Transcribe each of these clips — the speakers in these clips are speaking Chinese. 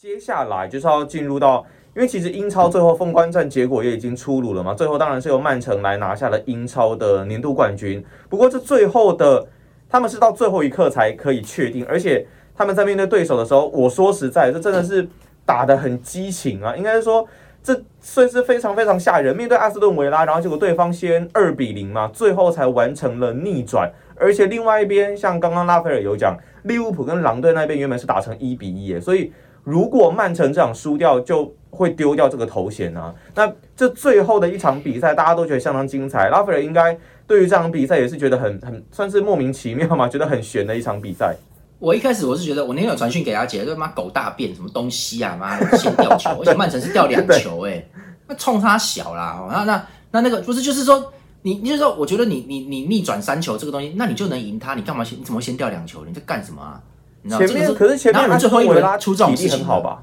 接下来就是要进入到，因为其实英超最后封关战结果也已经出炉了嘛，最后当然是由曼城来拿下了英超的年度冠军。不过这最后的他们是到最后一刻才可以确定，而且他们在面对对手的时候，我说实在，这真的是打得很激情啊！应该是说这算是非常非常吓人。面对阿斯顿维拉，然后结果对方先二比零嘛，最后才完成了逆转。而且另外一边，像刚刚拉斐尔有讲，利物浦跟狼队那边原本是打成一比一，所以。如果曼城这场输掉，就会丢掉这个头衔啊。那这最后的一场比赛，大家都觉得相当精彩。拉斐尔应该对于这场比赛也是觉得很很算是莫名其妙嘛，觉得很悬的一场比赛。我一开始我是觉得，我那天有传讯给阿杰，说妈狗大便什么东西啊，妈先掉球，而且曼城是掉两球，哎，那冲他小啦。那那那那个不是就是说，你你就说，我觉得你你你逆转三球这个东西，那你就能赢他，你干嘛先你怎么先掉两球？你在干什么啊？前面可是前面最后一轮出这种事情很好吧？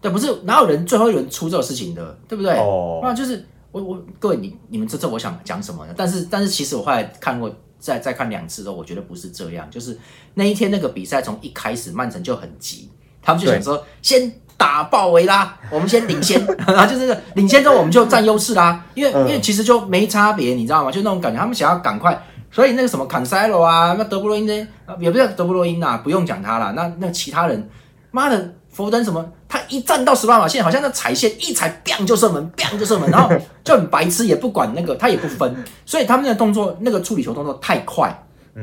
对，不是哪有人最后一轮出这种事情的，对不对？哦，那就是我我各位你你们这这我想讲什么呢？但是但是其实我后来看过再再看两次之后，我觉得不是这样。就是那一天那个比赛从一开始曼城就很急，他们就想说先打爆维拉，我们先领先，然后就是领先之后我们就占优势啦。因为因为其实就没差别，你知道吗？就那种感觉，他们想要赶快。所以那个什么坎塞罗啊，那德布罗因呢？也不是德布罗因呐，不用讲他了。那那其他人，妈的，佛登什么？他一站到十八码线，好像那踩线一踩，bang 就射门，bang 就射门，然后就很白痴，也不管那个，他也不分。所以他们的动作，那个处理球动作太快。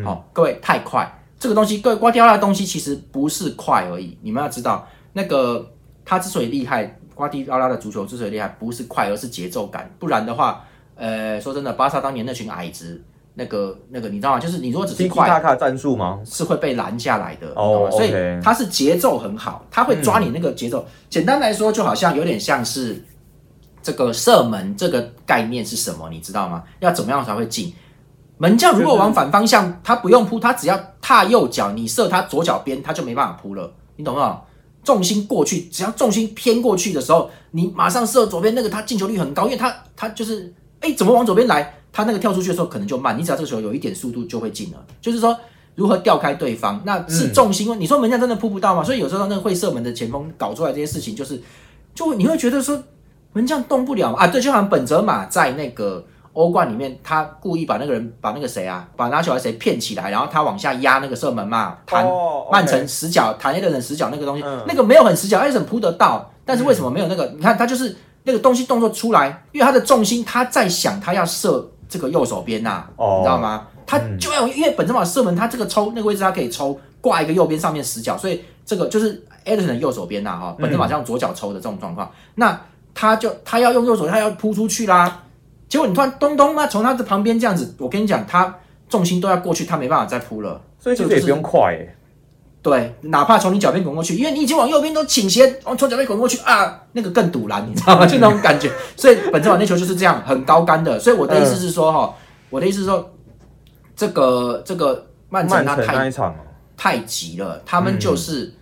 好，各位太快，这个东西，各位瓜迪奥拉的东西其实不是快而已。你们要知道，那个他之所以厉害，瓜迪奥拉的足球之所以厉害，不是快，而是节奏感。不然的话，呃，说真的，巴萨当年那群矮子。那个那个你知道吗？就是你如果只是快卡战术吗？是会被拦下来的哦。所以它是节奏很好，他会抓你那个节奏。简单来说，就好像有点像是这个射门这个概念是什么？你知道吗？要怎么样才会进？门将如果往反方向，他不用扑，他只要踏右脚，你射他左脚边，他就没办法扑了。你懂不懂？重心过去，只要重心偏过去的时候，你马上射左边那个，他进球率很高，因为他他就是哎，怎么往左边来？他那个跳出去的时候可能就慢，你只要这个时候有一点速度就会进了。就是说如何调开对方，那是重心。你说门将真的扑不到吗？所以有时候那个会射门的前锋搞出来这些事情，就是就你会觉得说门将动不了啊。对，就好像本泽马在那个欧冠里面，他故意把那个人把那个谁啊，把拿球还是谁骗起来，然后他往下压那个射门嘛，弹曼城死角，弹一个人死角那个东西，那个没有很死角，艾森扑得到，但是为什么没有那个？你看他就是那个东西动作出来，因为他的重心他在想他要射。这个右手边呐，你知道吗？他就要因为本身嘛射门，他这个抽那个位置他可以抽挂一个右边上面死角，所以这个就是艾德森的右手边呐哈。本身马上左脚抽的这种状况，那他就他要用右手，他要扑出去啦。结果你突然咚咚嘛，从他的旁边这样子，我跟你讲，他重心都要过去，他没办法再扑了。所以这个也不用快诶。对，哪怕从你脚边滚过去，因为你已经往右边都倾斜，往从脚边滚过去啊，那个更堵拦，你知道吗？就那种感觉。所以本泽马那球就是这样，很高杆的。所以我的意思是说，哈，我的意思是说，这个这个曼城他太太急了，他们就是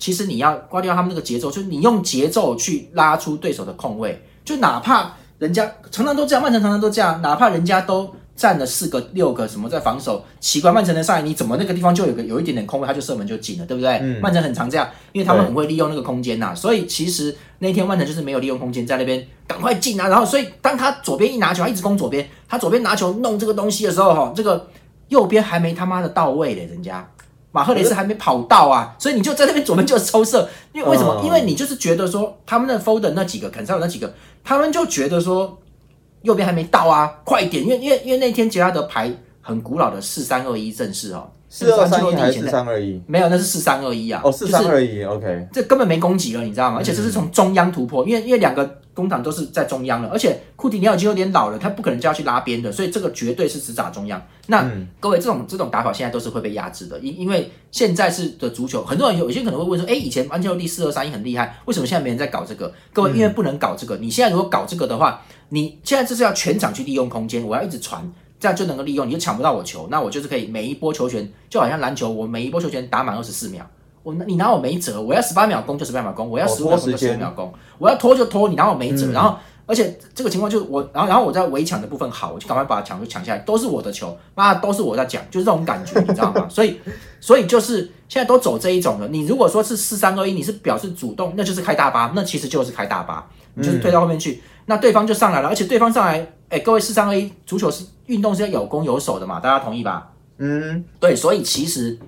其实你要刮掉他们那个节奏，就是你用节奏去拉出对手的空位，就哪怕人家常常都这样，曼城常常都这样，哪怕人家都。站了四个、六个，什么在防守？奇怪，曼城的上来，你怎么那个地方就有个有一点点空位，他就射门就进了，对不对？曼城很常这样，因为他们很会利用那个空间呐。所以其实那天曼城就是没有利用空间，在那边赶快进啊。然后，所以当他左边一拿球，他一直攻左边，他左边拿球弄这个东西的时候，哈，这个右边还没他妈的到位嘞，人家马赫雷斯还没跑到啊，所以你就在那边左边就抽射，因为为什么？因为你就是觉得说他们的 Foden 那几个，肯塞尔那几个，他们就觉得说。右边还没到啊，快点！因为因为因为那天杰拉德牌很古老的四三二一正式哦，四二三一还是四三二一？没有，那是四三二一啊。哦，四三二一，OK。这根本没攻击了，你知道吗？而且这是从中央突破，因为因为两个工厂都是在中央了，而且库蒂尼奥已经有点老了，他不可能就要去拉边的，所以这个绝对是只打中央。那各位，这种这种打法现在都是会被压制的，因因为现在是的足球，很多人有有些可能会问说，哎，以前安切洛蒂四二三一很厉害，为什么现在没人在搞这个？各位，因为不能搞这个，你现在如果搞这个的话。你现在就是要全场去利用空间，我要一直传，这样就能够利用，你就抢不到我球，那我就是可以每一波球权就好像篮球，我每一波球权打满二十四秒，我你拿我没辙，我要十八秒攻就十八秒攻，我要十五秒攻就十五秒攻，我要拖就拖，你拿我没辙，然后而且这个情况就是我，然后然后我在围抢的部分好，我就赶快把抢就抢下来，都是我的球，妈都是我在讲，就是这种感觉，你知道吗？所以所以就是现在都走这一种了。你如果说是四三二一，你是表示主动，那就是开大巴，那其实就是开大巴，你就是推到后面去，那对方就上来了，而且对方上来，哎，各位四三二一，足球是运动是要有攻有守的嘛，大家同意吧？嗯，对，所以其实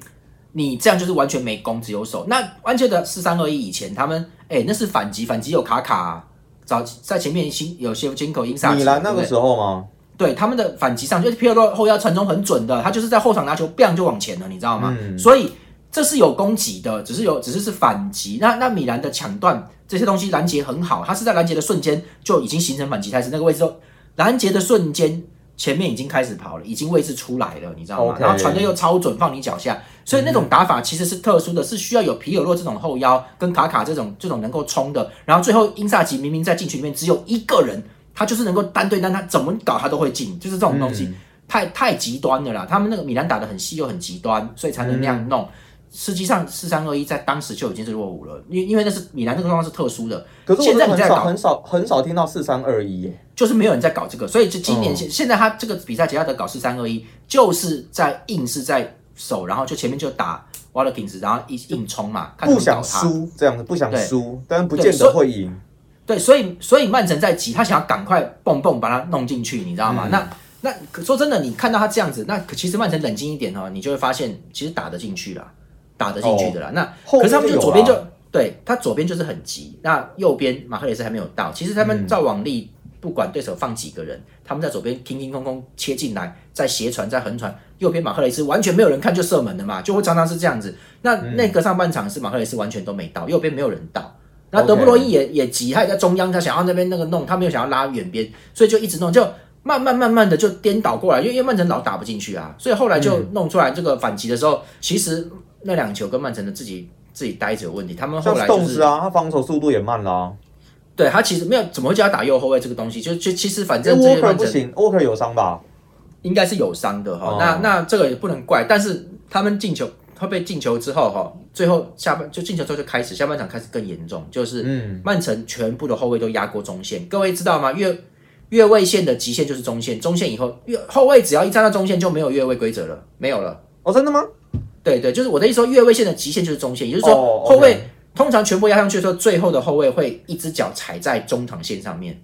你这样就是完全没攻只有守。那完全的四三二一以前他们，哎，那是反击，反击有卡卡。早在前面新有些金口英萨，米兰那个时候吗？对，他们的反击上就是皮尔洛后腰传中很准的，他就是在后场拿球，bang 就往前了，你知道吗？所以这是有攻击的，只是有只是是反击。那那米兰的抢断这些东西拦截很好，他是在拦截的瞬间就已经形成反击态势，那个位置拦截的瞬间。前面已经开始跑了，已经位置出来了，你知道吗？然后传的又超准，放你脚下，所以那种打法其实是特殊的，是需要有皮尔洛这种后腰跟卡卡这种这种能够冲的。然后最后英萨吉明明在禁区里面只有一个人，他就是能够单对单，他怎么搞他都会进，就是这种东西太太极端了啦。他们那个米兰打的很细又很极端，所以才能那样弄。实际上四三二一在当时就已经是落伍了，因因为那是米兰那个状况是特殊的。可是现在很少很少很少听到四三二一耶，就是没有人在搞这个，所以就今年现现在他这个比赛杰拉德搞四三二一，就是在硬是在守，然后就前面就打 Watkins，，然后一硬冲嘛，不想输这样子，不想输，但不见得会赢。对，所以所以曼城在急，他想要赶快蹦蹦把它弄进去，你知道吗？那那说真的，你看到他这样子，那其实曼城冷静一点哦，你就会发现其实打得进去了。打得进去的啦，那可是他们就左边就对他左边就是很急，那右边马克雷斯还没有到。其实他们照往例，不管对手放几个人，他们在左边停停空空切进来，再斜传再横传，右边马克雷斯完全没有人看就射门的嘛，就会常常是这样子。那那个上半场是马克雷斯完全都没到，右边没有人到，那德布罗伊也也急，他也在中央，他想要那边那个弄，他没有想要拉远边，所以就一直弄，就慢慢慢慢的就颠倒过来，因为因为曼城老打不进去啊，所以后来就弄出来这个反击的时候，其实。那两球跟曼城的自己自己呆着有问题，他们后来就是啊，他防守速度也慢啦。对他其实没有怎么会叫他打右后卫这个东西，就就其实反正沃克不行，沃克有伤吧？应该是有伤的哈。那那这个也不能怪，但是他们进球他被进球之后哈，最后下半就进球之后就开始下半场开始更严重，就是曼城全部的后卫都压过中线。各位知道吗？越越位线的极限就是中线，中线以后越后卫只要一站到中线就没有越位规则了，没有了。哦，真的吗？对对，就是我的意思说，越位线的极限就是中线，也就是说后卫通常全部压上去的时候，最后的后卫会一只脚踩在中场线上面，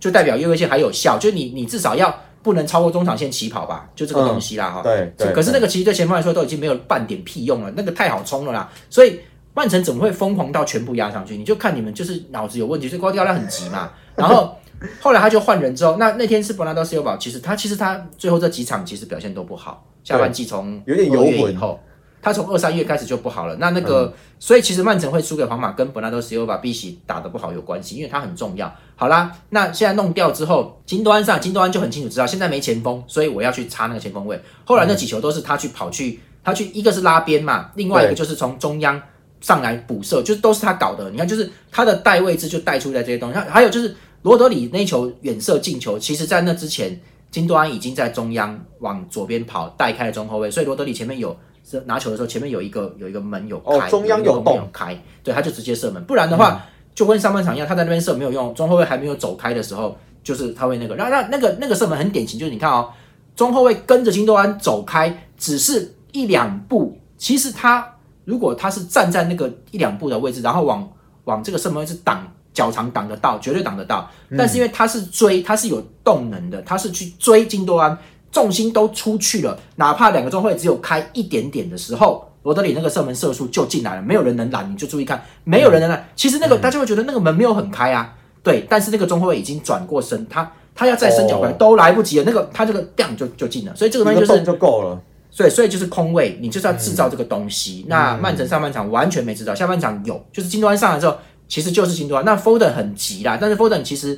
就代表越位线还有效。就你你至少要不能超过中场线起跑吧，就这个东西啦哈。对对。可是那个其实对前锋来说都已经没有半点屁用了，那个太好冲了啦。所以曼城怎么会疯狂到全部压上去？你就看你们就是脑子有问题，所以瓜迪奥拉很急嘛。然后后来他就换人之后，那那天是伯纳多斯尤堡，其实他其实他最后这几场其实表现都不好。下半季从有点游魂以后，他从二三月开始就不好了。那那个，所以其实曼城会输给皇马，跟本纳多斯尤把碧玺打得不好有关系，因为他很重要。好啦，那现在弄掉之后，金多安上，金多安就很清楚知道现在没前锋，所以我要去插那个前锋位。后来那几球都是他去跑去，他去一个是拉边嘛，另外一个就是从中央上来补射，就是都是他搞的。你看，就是他的带位置就带出来这些东西。还有就是罗德里那球远射进球，其实在那之前。金多安已经在中央往左边跑，带开了中后卫，所以罗德里前面有拿球的时候，前面有一个有一个门有开，中央有洞有开，对，他就直接射门。不然的话，就跟上半场一样，他在那边射没有用，中后卫还没有走开的时候，就是他会那个，让让那个那个射门很典型，就是你看哦，中后卫跟着金多安走开，只是一两步，其实他如果他是站在那个一两步的位置，然后往往这个射门位置挡。脚长挡得到，绝对挡得到。但是因为他是追，他是有动能的，他是去追金多安，重心都出去了，哪怕两个中后卫只有开一点点的时候，罗德里那个射门射速就进来了，没有人能拦，你就注意看，没有人能拦。其实那个大家会觉得那个门没有很开啊，对，但是那个中后卫已经转过身，他他要再伸脚过来都来不及了，那个他这个掉就就进了，所以这个东西就是就够了。所以所以就是空位，你就是要制造这个东西。那曼城上半场完全没制造，下半场有，就是金多安上来之后。其实就是金多安，那 Foden 很急啦，但是 Foden 其实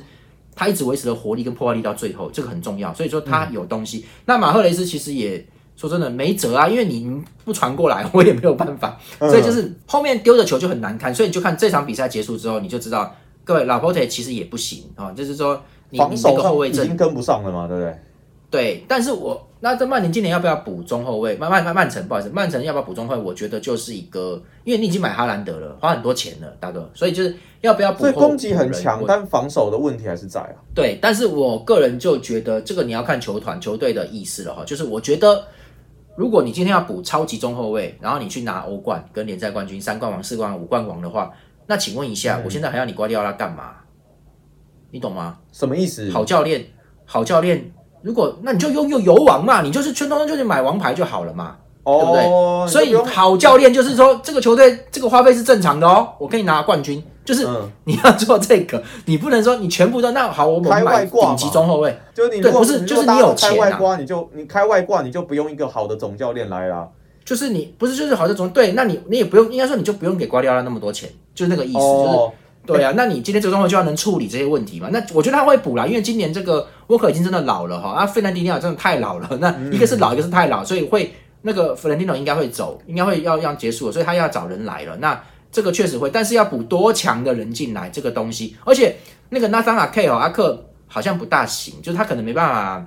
他一直维持了活力跟破坏力到最后，这个很重要，所以说他有东西。那马赫雷斯其实也说真的没辙啊，因为你不传过来，我也没有办法，所以就是后面丢的球就很难看，所以你就看这场比赛结束之后，你就知道各位老 t e 其实也不行啊，就是说你你这个后卫阵已经跟不上了嘛，对不对？对，但是我那这曼联今年要不要补中后卫？曼曼曼曼城，不好意思，曼城要不要补中后卫？我觉得就是一个，因为你已经买哈兰德了，花很多钱了，大哥，所以就是要不要补？所以攻击很强，但防守的问题还是在啊。对，但是我个人就觉得这个你要看球团球队的意思了哈，就是我觉得如果你今天要补超级中后卫，然后你去拿欧冠跟联赛冠军、三冠王、四冠王、五冠王的话，那请问一下，我现在还要你瓜迪奥拉干嘛？你懂吗？什么意思？好教练，好教练。如果那你就用用游王嘛，你就是全通通就是买王牌就好了嘛，对不对？所以好教练就是说这个球队这个花费是正常的哦，我可以拿冠军，就是你要做这个，你不能说你全部都那好，我们买顶级中后卫，就是你对，不是就是你有钱啊，你就你开外挂，你就不用一个好的总教练来啦，就是你不是就是好的总对，那你你也不用应该说你就不用给瓜迪奥拉那么多钱，就是那个意思，就是。对啊，那你今天这个中后就要能处理这些问题嘛？那我觉得他会补啦，因为今年这个沃克已经真的老了哈，啊，费兰迪尼奥真的太老了。那一个是老，一个是太老，所以会那个费兰迪诺应该会走，应该会要要结束了，所以他要找人来了。那这个确实会，但是要补多强的人进来这个东西，而且那个纳桑阿 K 哦，阿克好像不大行，就是他可能没办法。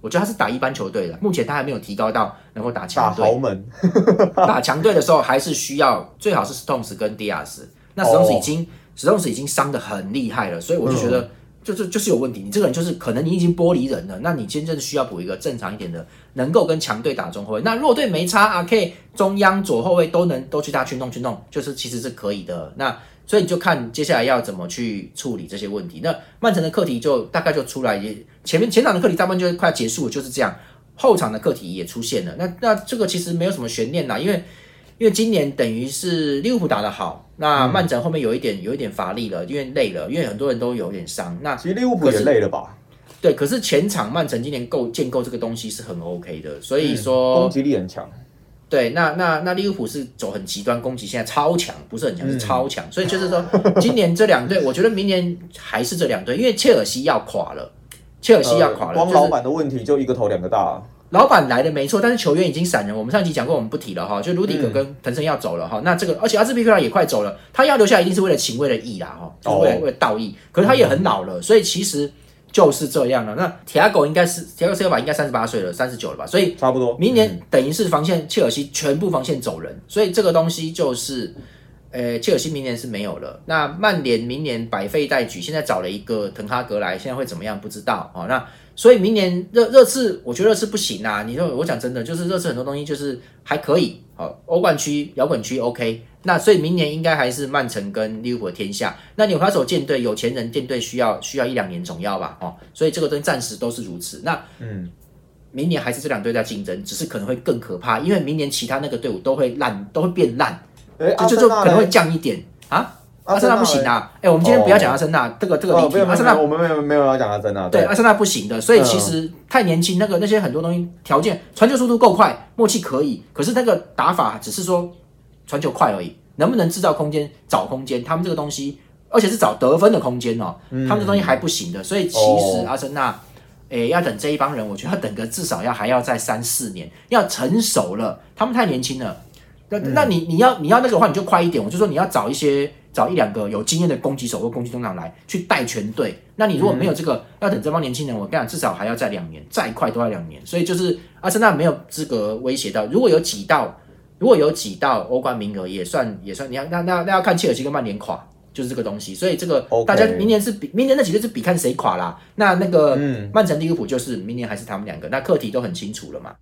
我觉得他是打一般球队的，目前他还没有提高到能够打强队。打豪门，打强队的时候还是需要最好是 Stones 跟 Diaz。那 Stones 已经。史东斯已经伤的很厉害了，所以我就觉得就是就是有问题。你这个人就是可能你已经剥离人了，那你真正需要补一个正常一点的，能够跟强队打中后卫。那弱队没差啊，可以中央左后卫都能都去打去弄去弄，就是其实是可以的。那所以你就看接下来要怎么去处理这些问题。那曼城的课题就大概就出来，也前面前场的课题大部分就快结束，就是这样。后场的课题也出现了，那那这个其实没有什么悬念啦，因为。因为今年等于是利物浦打得好，那曼城后面有一点有一点乏力了，因为累了，因为很多人都有点伤。那其实利物浦也累了吧？对，可是前场曼城今年构建构这个东西是很 OK 的，所以说攻击力很强。对，那那那利物浦是走很极端攻击，现在超强，不是很强，是超强。所以就是说，今年这两队，我觉得明年还是这两队，因为切尔西要垮了，切尔西要垮了，光老板的问题就一个头两个大。老板来的没错，但是球员已经散人。我们上集讲过，我们不提了哈。就卢迪格跟滕森要走了哈。那这个，而且阿兹皮克拉也快走了，他要留下一定是为了情，为了义啦哈，就是为了为了道义。可是他也很老了，所以其实就是这样了。那铁阿狗应该是铁阿狗塞尔巴应该三十八岁了，三十九了吧？所以差不多。明年等于是防线切尔西全部防线走人，所以这个东西就是，呃，切尔西明年是没有了。那曼联明年百废待举，现在找了一个滕哈格来，现在会怎么样？不知道哦。那。所以明年热热刺，我觉得热刺不行啊！你说我讲真的，就是热刺很多东西就是还可以，哦欧冠区、摇滚区 OK。那所以明年应该还是曼城跟利物浦天下。那纽卡手舰队有钱人舰队需要需要一两年总要吧？哦，所以这个东西暂时都是如此。那嗯，明年还是这两队在竞争，只是可能会更可怕，因为明年其他那个队伍都会烂，都会变烂，就就可能会降一点啊。阿森纳不行啊！哎，我们今天不要讲阿森纳，这个这个。阿森纳我们没有没有要讲阿森纳。对，阿森纳不行的，所以其实太年轻，那个那些很多东西条件，传球速度够快，默契可以，可是那个打法只是说传球快而已，能不能制造空间、找空间？他们这个东西，而且是找得分的空间哦，他们这东西还不行的。所以其实阿森纳，哎，要等这一帮人，我觉得要等个至少要还要再三四年，要成熟了，他们太年轻了。那那你你要你要那个话，你就快一点，我就说你要找一些。找一两个有经验的攻击手或攻击中场来去带全队。那你如果没有这个，要等这帮年轻人，我跟你讲，至少还要再两年，再快都要两年。所以就是阿森纳没有资格威胁到。如果有几道，如果有几道欧冠名额，也算也算。你要那那那要看切尔西跟曼联垮，就是这个东西。所以这个大家明年是比明年那几队是比看谁垮啦。那那个曼城利物浦就是明年还是他们两个，那课题都很清楚了嘛。